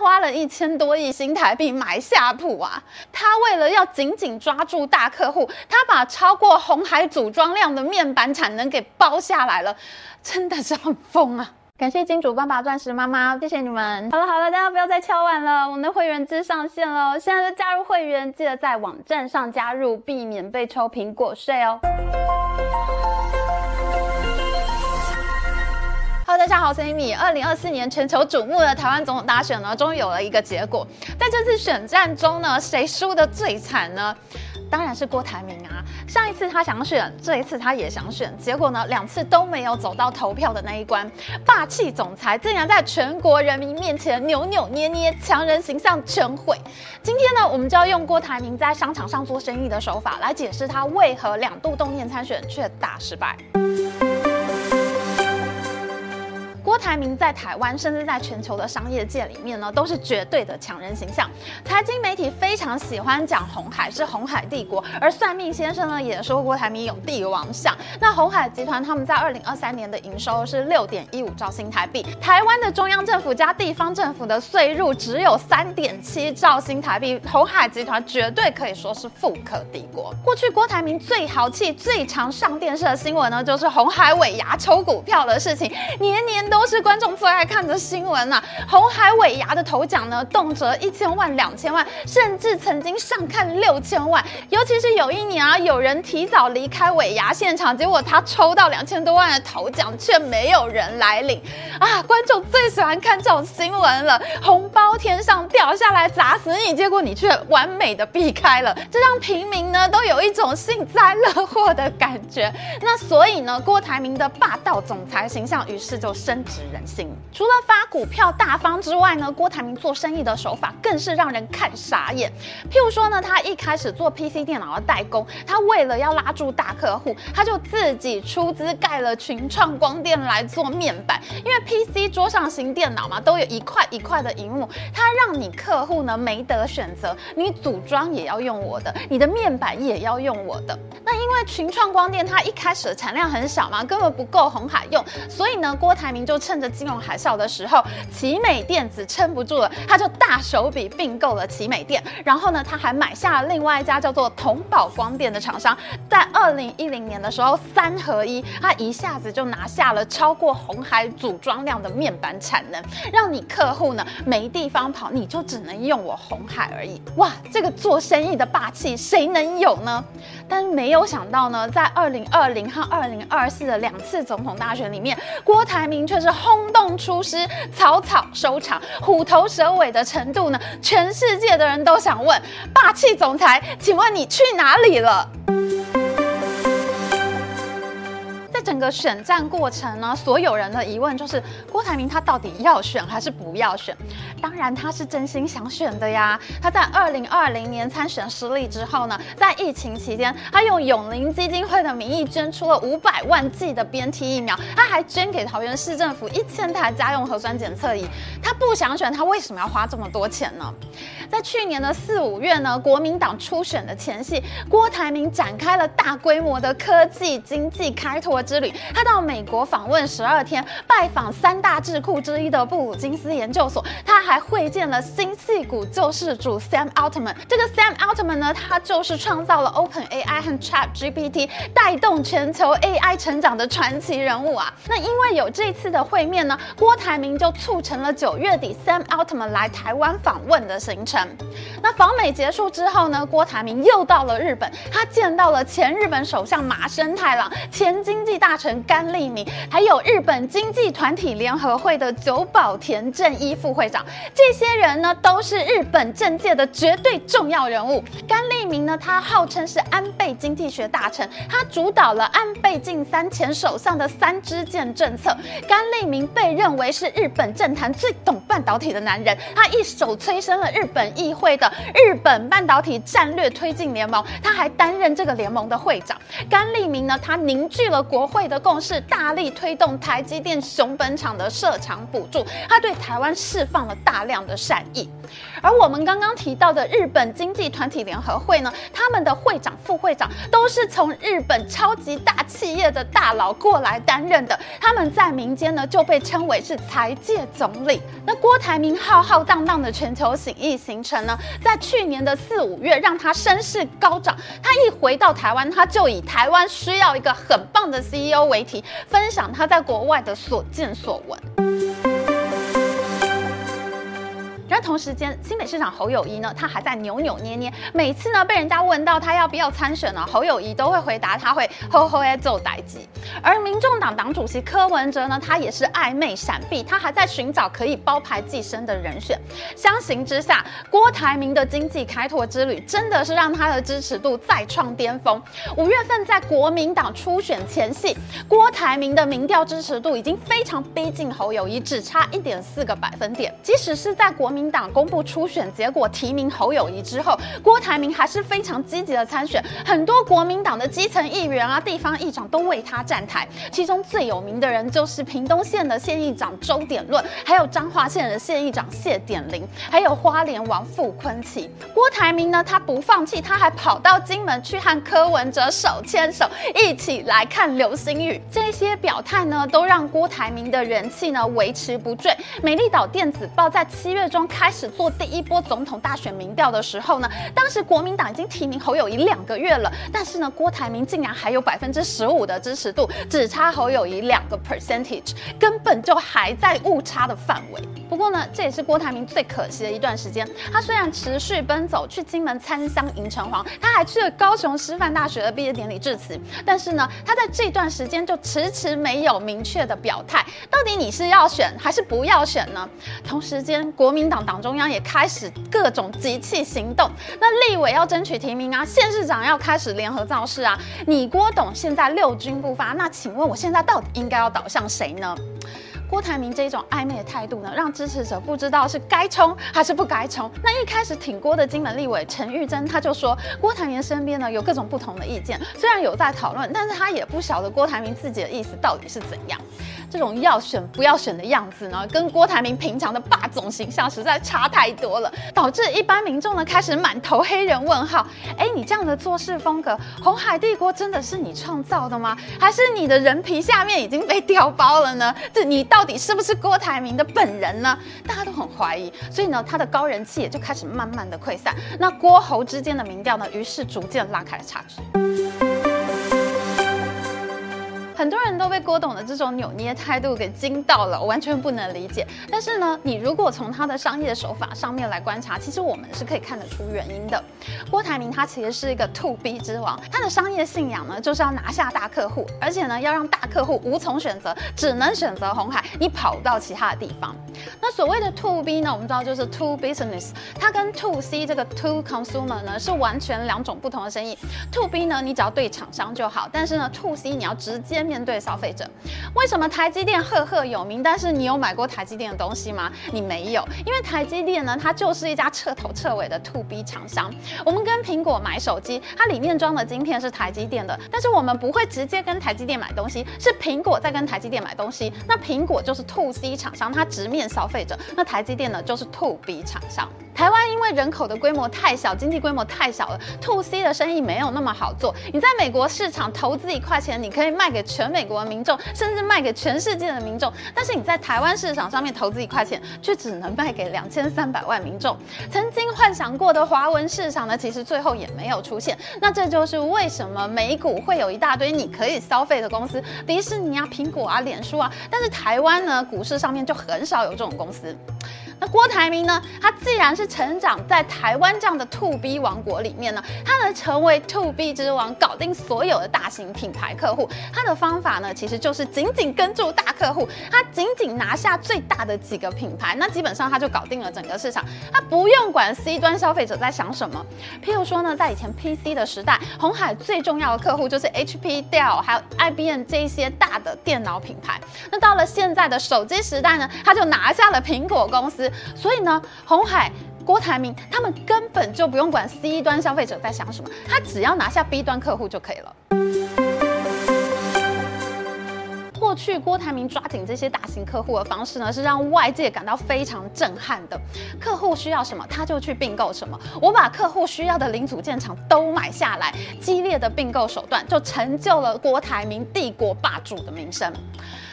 花了一千多亿新台币买夏普啊！他为了要紧紧抓住大客户，他把超过红海组装量的面板产能给包下来了，真的是很疯啊！感谢金主爸爸、钻石妈妈，谢谢你们。好了好了，大家不要再敲碗了，我们的会员制上线了，现在就加入会员，记得在网站上加入，避免被抽苹果税哦。大家好，我是 Amy。二零二四年全球瞩目的台湾总统大选呢，终于有了一个结果。在这次选战中呢，谁输得最惨呢？当然是郭台铭啊！上一次他想选，这一次他也想选，结果呢，两次都没有走到投票的那一关。霸气总裁竟然在全国人民面前扭扭捏捏，强人形象全毁。今天呢，我们就要用郭台铭在商场上做生意的手法来解释他为何两度动念参选却大失败。郭台铭在台湾，甚至在全球的商业界里面呢，都是绝对的强人形象。财经媒体非常喜欢讲红海是红海帝国，而算命先生呢也说郭台铭有帝王相。那红海集团他们在二零二三年的营收是六点一五兆新台币，台湾的中央政府加地方政府的税入只有三点七兆新台币，红海集团绝对可以说是富可敌国。过去郭台铭最豪气、最常上电视的新闻呢，就是红海尾牙抽股票的事情，年年都。都是观众最爱看的新闻呐、啊！鸿海尾牙的头奖呢，动辄一千万、两千万，甚至曾经上看六千万。尤其是有一年啊，有人提早离开尾牙现场，结果他抽到两千多万的头奖，却没有人来领啊！观众最喜欢看这种新闻了，红包天上掉下来砸死你，结果你却完美的避开了，这让平民呢都有一种幸灾乐祸的感觉。那所以呢，郭台铭的霸道总裁形象于是就升。值人心。除了发股票大方之外呢，郭台铭做生意的手法更是让人看傻眼。譬如说呢，他一开始做 PC 电脑的代工，他为了要拉住大客户，他就自己出资盖了群创光电来做面板。因为 PC 桌上型电脑嘛，都有一块一块的荧幕，他让你客户呢没得选择，你组装也要用我的，你的面板也要用我的。那因为群创光电它一开始的产量很小嘛，根本不够红海用，所以呢，郭台铭就。趁着金融海啸的时候，奇美电子撑不住了，他就大手笔并购了奇美电，然后呢，他还买下了另外一家叫做同宝光电的厂商，在二零一零年的时候三合一，他一下子就拿下了超过红海组装量的面板产能，让你客户呢没地方跑，你就只能用我红海而已。哇，这个做生意的霸气谁能有呢？但没有想到呢，在二零二零和二零二四的两次总统大选里面，郭台铭却是。轰动出师，草草收场，虎头蛇尾的程度呢？全世界的人都想问：霸气总裁，请问你去哪里了？个选战过程呢，所有人的疑问就是郭台铭他到底要选还是不要选？当然他是真心想选的呀。他在二零二零年参选失利之后呢，在疫情期间，他用永龄基金会的名义捐出了五百万剂的 BNT 疫苗，他还捐给桃园市政府一千台家用核酸检测仪。他不想选，他为什么要花这么多钱呢？在去年的四五月呢，国民党初选的前夕，郭台铭展开了大规模的科技经济开拓。之旅，他到美国访问十二天，拜访三大智库之一的布鲁金斯研究所，他还会见了新矽谷救世主 Sam Altman。这个 Sam Altman 呢，他就是创造了 Open AI 和 Chat GPT，带动全球 AI 成长的传奇人物啊。那因为有这次的会面呢，郭台铭就促成了九月底 Sam Altman 来台湾访问的行程。那访美结束之后呢，郭台铭又到了日本，他见到了前日本首相麻生太郎，前经济大成甘利明，还有日本经济团体联合会的久保田正一副会长，这些人呢都是日本政界的绝对重要人物。甘利明呢，他号称是安倍经济学大臣，他主导了安倍晋三前首相的三支箭政策。甘利明被认为是日本政坛最懂半导体的男人，他一手催生了日本议会的日本半导体战略推进联盟，他还担任这个联盟的会长。甘利明呢，他凝聚了国会的共识，大力推动台积电熊本厂的设厂补助，他对台湾释放了大量的善意。而我们刚刚提到的日本经济团体联合会呢，他们的会长、副会长都是从日本超级大企业的大佬过来担任的。他们在民间呢就被称为是财界总理。那郭台铭浩浩荡荡的全球行医行程呢，在去年的四五月让他声势高涨。他一回到台湾，他就以台湾需要一个很棒的 CEO 为题，分享他在国外的所见所闻。然而同时间，新北市长侯友谊呢，他还在扭扭捏捏。每次呢，被人家问到他要不要参选呢，侯友谊都会回答他会吼吼爱做代志。而民众党党主席柯文哲呢，他也是暧昧闪避，他还在寻找可以包牌寄生的人选。相形之下，郭台铭的经济开拓之旅真的是让他的支持度再创巅峰。五月份在国民党初选前夕，郭台铭的民调支持度已经非常逼近侯友谊，只差一点四个百分点。即使是在国民民党公布初选结果，提名侯友谊之后，郭台铭还是非常积极的参选，很多国民党的基层议员啊、地方议长都为他站台。其中最有名的人就是屏东县的县议长周典论，还有彰化县的县议长谢典林，还有花莲王傅崐萁。郭台铭呢，他不放弃，他还跑到金门去和柯文哲手牵手，一起来看流星雨。这些表态呢，都让郭台铭的人气呢维持不坠。美丽岛电子报在七月中。开始做第一波总统大选民调的时候呢，当时国民党已经提名侯友宜两个月了，但是呢，郭台铭竟然还有百分之十五的支持度，只差侯友宜两个 percentage，根本就还在误差的范围。不过呢，这也是郭台铭最可惜的一段时间。他虽然持续奔走去金门参香迎城隍，他还去了高雄师范大学的毕业典礼致辞，但是呢，他在这段时间就迟迟没有明确的表态，到底你是要选还是不要选呢？同时间，国民党。党中央也开始各种集气行动，那立委要争取提名啊，县市长要开始联合造势啊，你郭董现在六军不发，那请问我现在到底应该要倒向谁呢？郭台铭这一种暧昧的态度呢，让支持者不知道是该冲还是不该冲。那一开始挺郭的金门立委陈玉珍，他就说郭台铭身边呢有各种不同的意见，虽然有在讨论，但是他也不晓得郭台铭自己的意思到底是怎样。这种要选不要选的样子呢，跟郭台铭平常的霸总形象实在差太多了，导致一般民众呢开始满头黑人问号。哎，你这样的做事风格，红海帝国真的是你创造的吗？还是你的人皮下面已经被掉包了呢？这你到到底是不是郭台铭的本人呢？大家都很怀疑，所以呢，他的高人气也就开始慢慢的溃散。那郭侯之间的民调呢，于是逐渐拉开了差距。很多人都被郭董的这种扭捏态度给惊到了，完全不能理解。但是呢，你如果从他的商业手法上面来观察，其实我们是可以看得出原因的。郭台铭他其实是一个 To B 之王，他的商业信仰呢就是要拿下大客户，而且呢要让大客户无从选择，只能选择红海，你跑到其他的地方。那所谓的 To B 呢，我们知道就是 To Business，它跟 To C 这个 To Consumer 呢是完全两种不同的生意。To B 呢，你只要对厂商就好，但是呢 To C 你要直接。面对消费者，为什么台积电赫赫有名？但是你有买过台积电的东西吗？你没有，因为台积电呢，它就是一家彻头彻尾的 To B 厂商。我们跟苹果买手机，它里面装的晶片是台积电的，但是我们不会直接跟台积电买东西，是苹果在跟台积电买东西。那苹果就是 To C 厂商，它直面消费者；那台积电呢，就是 To B 厂商。台湾因为人口的规模太小，经济规模太小了，To C 的生意没有那么好做。你在美国市场投资一块钱，你可以卖给全美国的民众，甚至卖给全世界的民众。但是你在台湾市场上面投资一块钱，却只能卖给两千三百万民众。曾经幻想过的华文市场呢，其实最后也没有出现。那这就是为什么美股会有一大堆你可以消费的公司，迪士尼啊、苹果啊、脸书啊，但是台湾呢，股市上面就很少有这种公司。那郭台铭呢？他既然是成长在台湾这样的 To B 王国里面呢，他能成为 To B 之王，搞定所有的大型品牌客户，他的方法呢，其实就是紧紧跟住大客户，他紧紧拿下最大的几个品牌，那基本上他就搞定了整个市场，他不用管 C 端消费者在想什么。譬如说呢，在以前 PC 的时代，红海最重要的客户就是 HP、Dell 还有 IBM 这一些大的电脑品牌。那到了现在的手机时代呢，他就拿下了苹果公司。所以呢，红海、郭台铭他们根本就不用管 C 端消费者在想什么，他只要拿下 B 端客户就可以了。过去郭台铭抓紧这些大型客户的方式呢，是让外界感到非常震撼的。客户需要什么，他就去并购什么。我把客户需要的零组件厂都买下来，激烈的并购手段就成就了郭台铭帝国霸主的名声。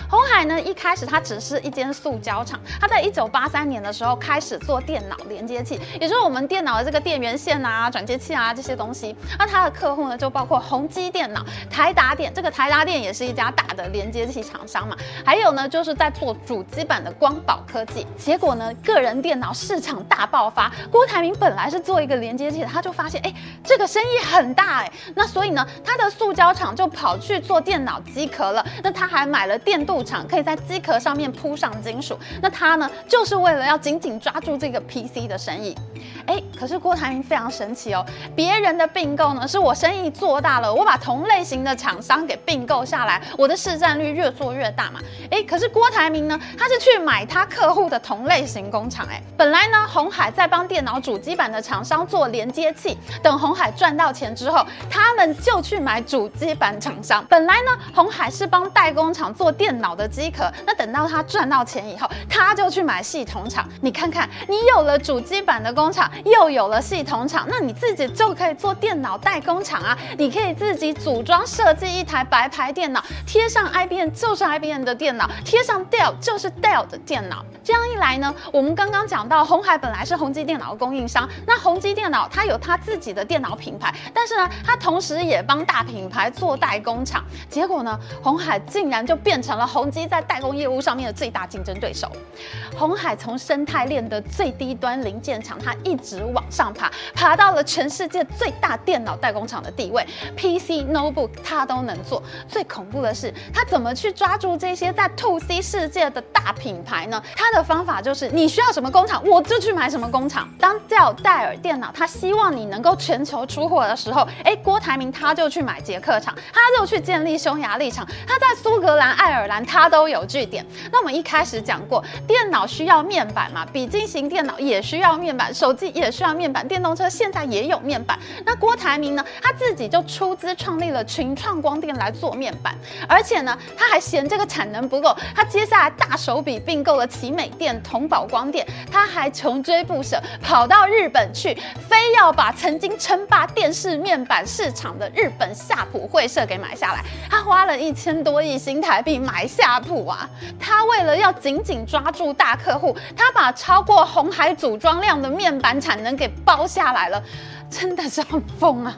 鸿海呢，一开始它只是一间塑胶厂，它在一九八三年的时候开始做电脑连接器，也就是我们电脑的这个电源线啊、转接器啊这些东西。那它的客户呢，就包括宏基电脑、台达电，这个台达电也是一家大的连接器厂商嘛。还有呢，就是在做主机板的光宝科技。结果呢，个人电脑市场大爆发。郭台铭本来是做一个连接器的，他就发现，哎，这个生意很大哎，那所以呢，他的塑胶厂就跑去做电脑机壳了。那他还买了电镀。厂可以在机壳上面铺上金属，那它呢，就是为了要紧紧抓住这个 PC 的身影。哎，可是郭台铭非常神奇哦，别人的并购呢，是我生意做大了，我把同类型的厂商给并购下来，我的市占率越做越大嘛。哎，可是郭台铭呢，他是去买他客户的同类型工厂。哎，本来呢，鸿海在帮电脑主机板的厂商做连接器，等鸿海赚到钱之后，他们就去买主机板厂商。本来呢，鸿海是帮代工厂做电脑的机壳，那等到他赚到钱以后，他就去买系统厂。你看看，你有了主机板的工厂。又有了系统厂，那你自己就可以做电脑代工厂啊！你可以自己组装设计一台白牌电脑，贴上 IBM 就是 IBM 的电脑，贴上 Dell 就是 Dell 的电脑。这样一来呢，我们刚刚讲到红海本来是宏基电脑的供应商，那宏基电脑它有它自己的电脑品牌，但是呢，它同时也帮大品牌做代工厂。结果呢，红海竟然就变成了宏基在代工业务上面的最大竞争对手。红海从生态链的最低端零件厂，它一直往上爬，爬到了全世界最大电脑代工厂的地位，PC、Notebook 它都能做。最恐怖的是，它怎么去抓住这些在 To C 世界的大品牌呢？它的方法就是，你需要什么工厂，我就去买什么工厂。当戴尔电脑，它希望你能够全球出货的时候，哎，郭台铭他就去买捷克厂，他就去建立匈牙利厂，他在苏格兰、爱尔兰他都有据点。那我们一开始讲过，电脑需要面板嘛，笔记型电脑也需要面板，手手机也需要面板，电动车现在也有面板。那郭台铭呢，他自己就出资创立了群创光电来做面板，而且呢，他还嫌这个产能不够，他接下来大手笔并购了奇美电、同宝光电，他还穷追不舍，跑到日本去，非要把曾经称霸电视面板市场的日本夏普会社给买下来。他花了一千多亿新台币买夏普啊！他为了要紧紧抓住大客户，他把超过红海组装量的面板产能给包下来了，真的是很疯啊！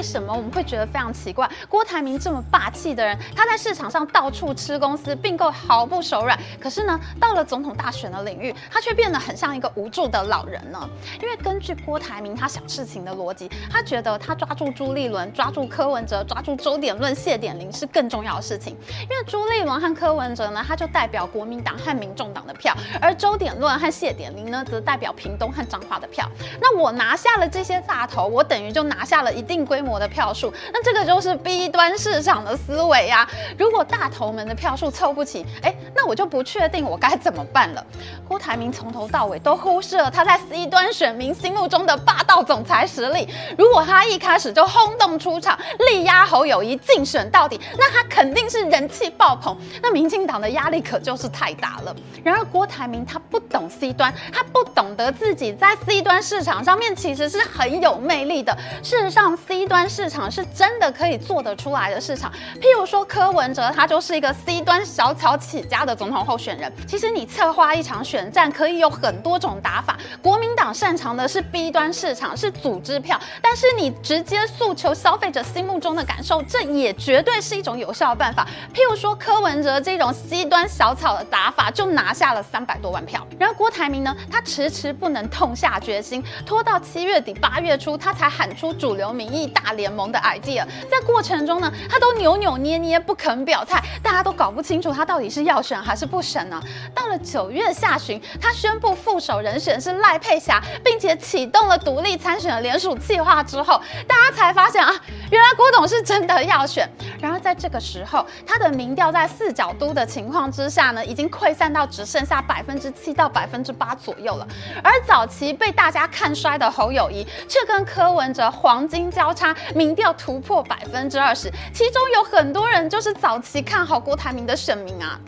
为什么我们会觉得非常奇怪？郭台铭这么霸气的人，他在市场上到处吃公司并购毫不手软，可是呢，到了总统大选的领域，他却变得很像一个无助的老人呢？因为根据郭台铭他想事情的逻辑，他觉得他抓住朱立伦、抓住柯文哲、抓住周点论、谢点林是更重要的事情。因为朱立伦和柯文哲呢，他就代表国民党和民众党的票，而周点论和谢点林呢，则代表屏东和彰化的票。那我拿下了这些大头，我等于就拿下了一。一定规模我的票数，那这个就是 B 端市场的思维呀。如果大头们的票数凑不齐，哎，那我就不确定我该怎么办了。郭台铭从头到尾都忽视了他在 C 端选民心目中的霸道总裁实力。如果他一开始就轰动出场，力压侯友谊竞选到底，那他肯定是人气爆棚，那民进党的压力可就是太大了。然而郭台铭他不懂 C 端，他不懂得自己在 C 端市场上面其实是很有魅力的。事实上，C 端市场是真的可以做得出来的市场，譬如说柯文哲，他就是一个 C 端小草起家的总统候选人。其实你策划一场选战可以有很多种打法，国民党擅长的是 B 端市场，是组织票，但是你直接诉求消费者心目中的感受，这也绝对是一种有效的办法。譬如说柯文哲这种 C 端小草的打法，就拿下了三百多万票。然后郭台铭呢，他迟迟不能痛下决心，拖到七月底八月初，他才喊出主流民。意大联盟的 idea，在过程中呢，他都扭扭捏捏不肯表态，大家都搞不清楚他到底是要选还是不选呢。到了九月下旬，他宣布副手人选是赖佩霞，并且启动了独立参选的联署计划之后，大家才发现啊，原来郭董是真的要选。然在这个时候，他的民调在四角都的情况之下呢，已经溃散到只剩下百分之七到百分之八左右了。而早期被大家看衰的侯友谊，却跟柯文哲黄金交叉民调突破百分之二十，其中有很多人就是早期看好郭台铭的选民啊。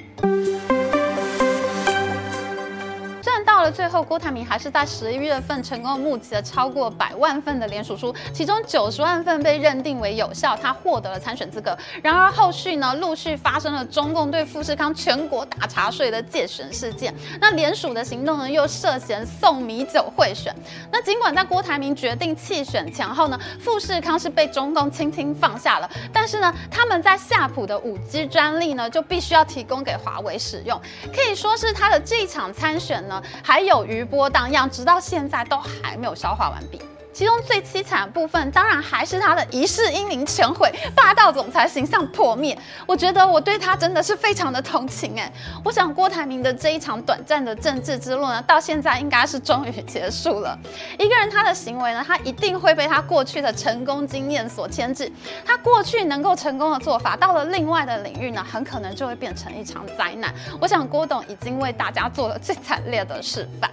到了最后，郭台铭还是在十一月份成功募集了超过百万份的联署书，其中九十万份被认定为有效，他获得了参选资格。然而后续呢，陆续发生了中共对富士康全国大查税的介选事件，那联署的行动呢又涉嫌送米酒贿选。那尽管在郭台铭决定弃选前后呢，富士康是被中共轻轻放下了，但是呢，他们在夏普的五 G 专利呢就必须要提供给华为使用，可以说是他的这场参选呢。还还有余波荡漾，直到现在都还没有消化完毕。其中最凄惨的部分，当然还是他的一世英名全毁，霸道总裁形象破灭。我觉得我对他真的是非常的同情哎。我想郭台铭的这一场短暂的政治之路呢，到现在应该是终于结束了。一个人他的行为呢，他一定会被他过去的成功经验所牵制。他过去能够成功的做法，到了另外的领域呢，很可能就会变成一场灾难。我想郭董已经为大家做了最惨烈的示范。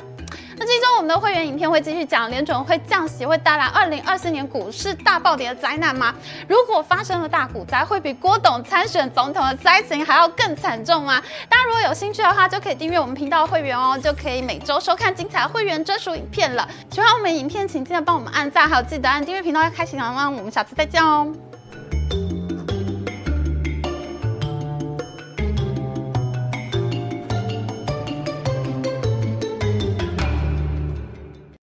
那这周我们的会员影片会继续讲联准会降息会带来二零二四年股市大暴跌的灾难吗？如果发生了大股灾，会比郭董参选总统的灾情还要更惨重吗？大家如果有兴趣的话，就可以订阅我们频道会员哦，就可以每周收看精彩会员专属影片了。喜欢我们影片，请记得帮我们按赞，还有记得按订阅频道要开启小铃铛。我们下次再见哦。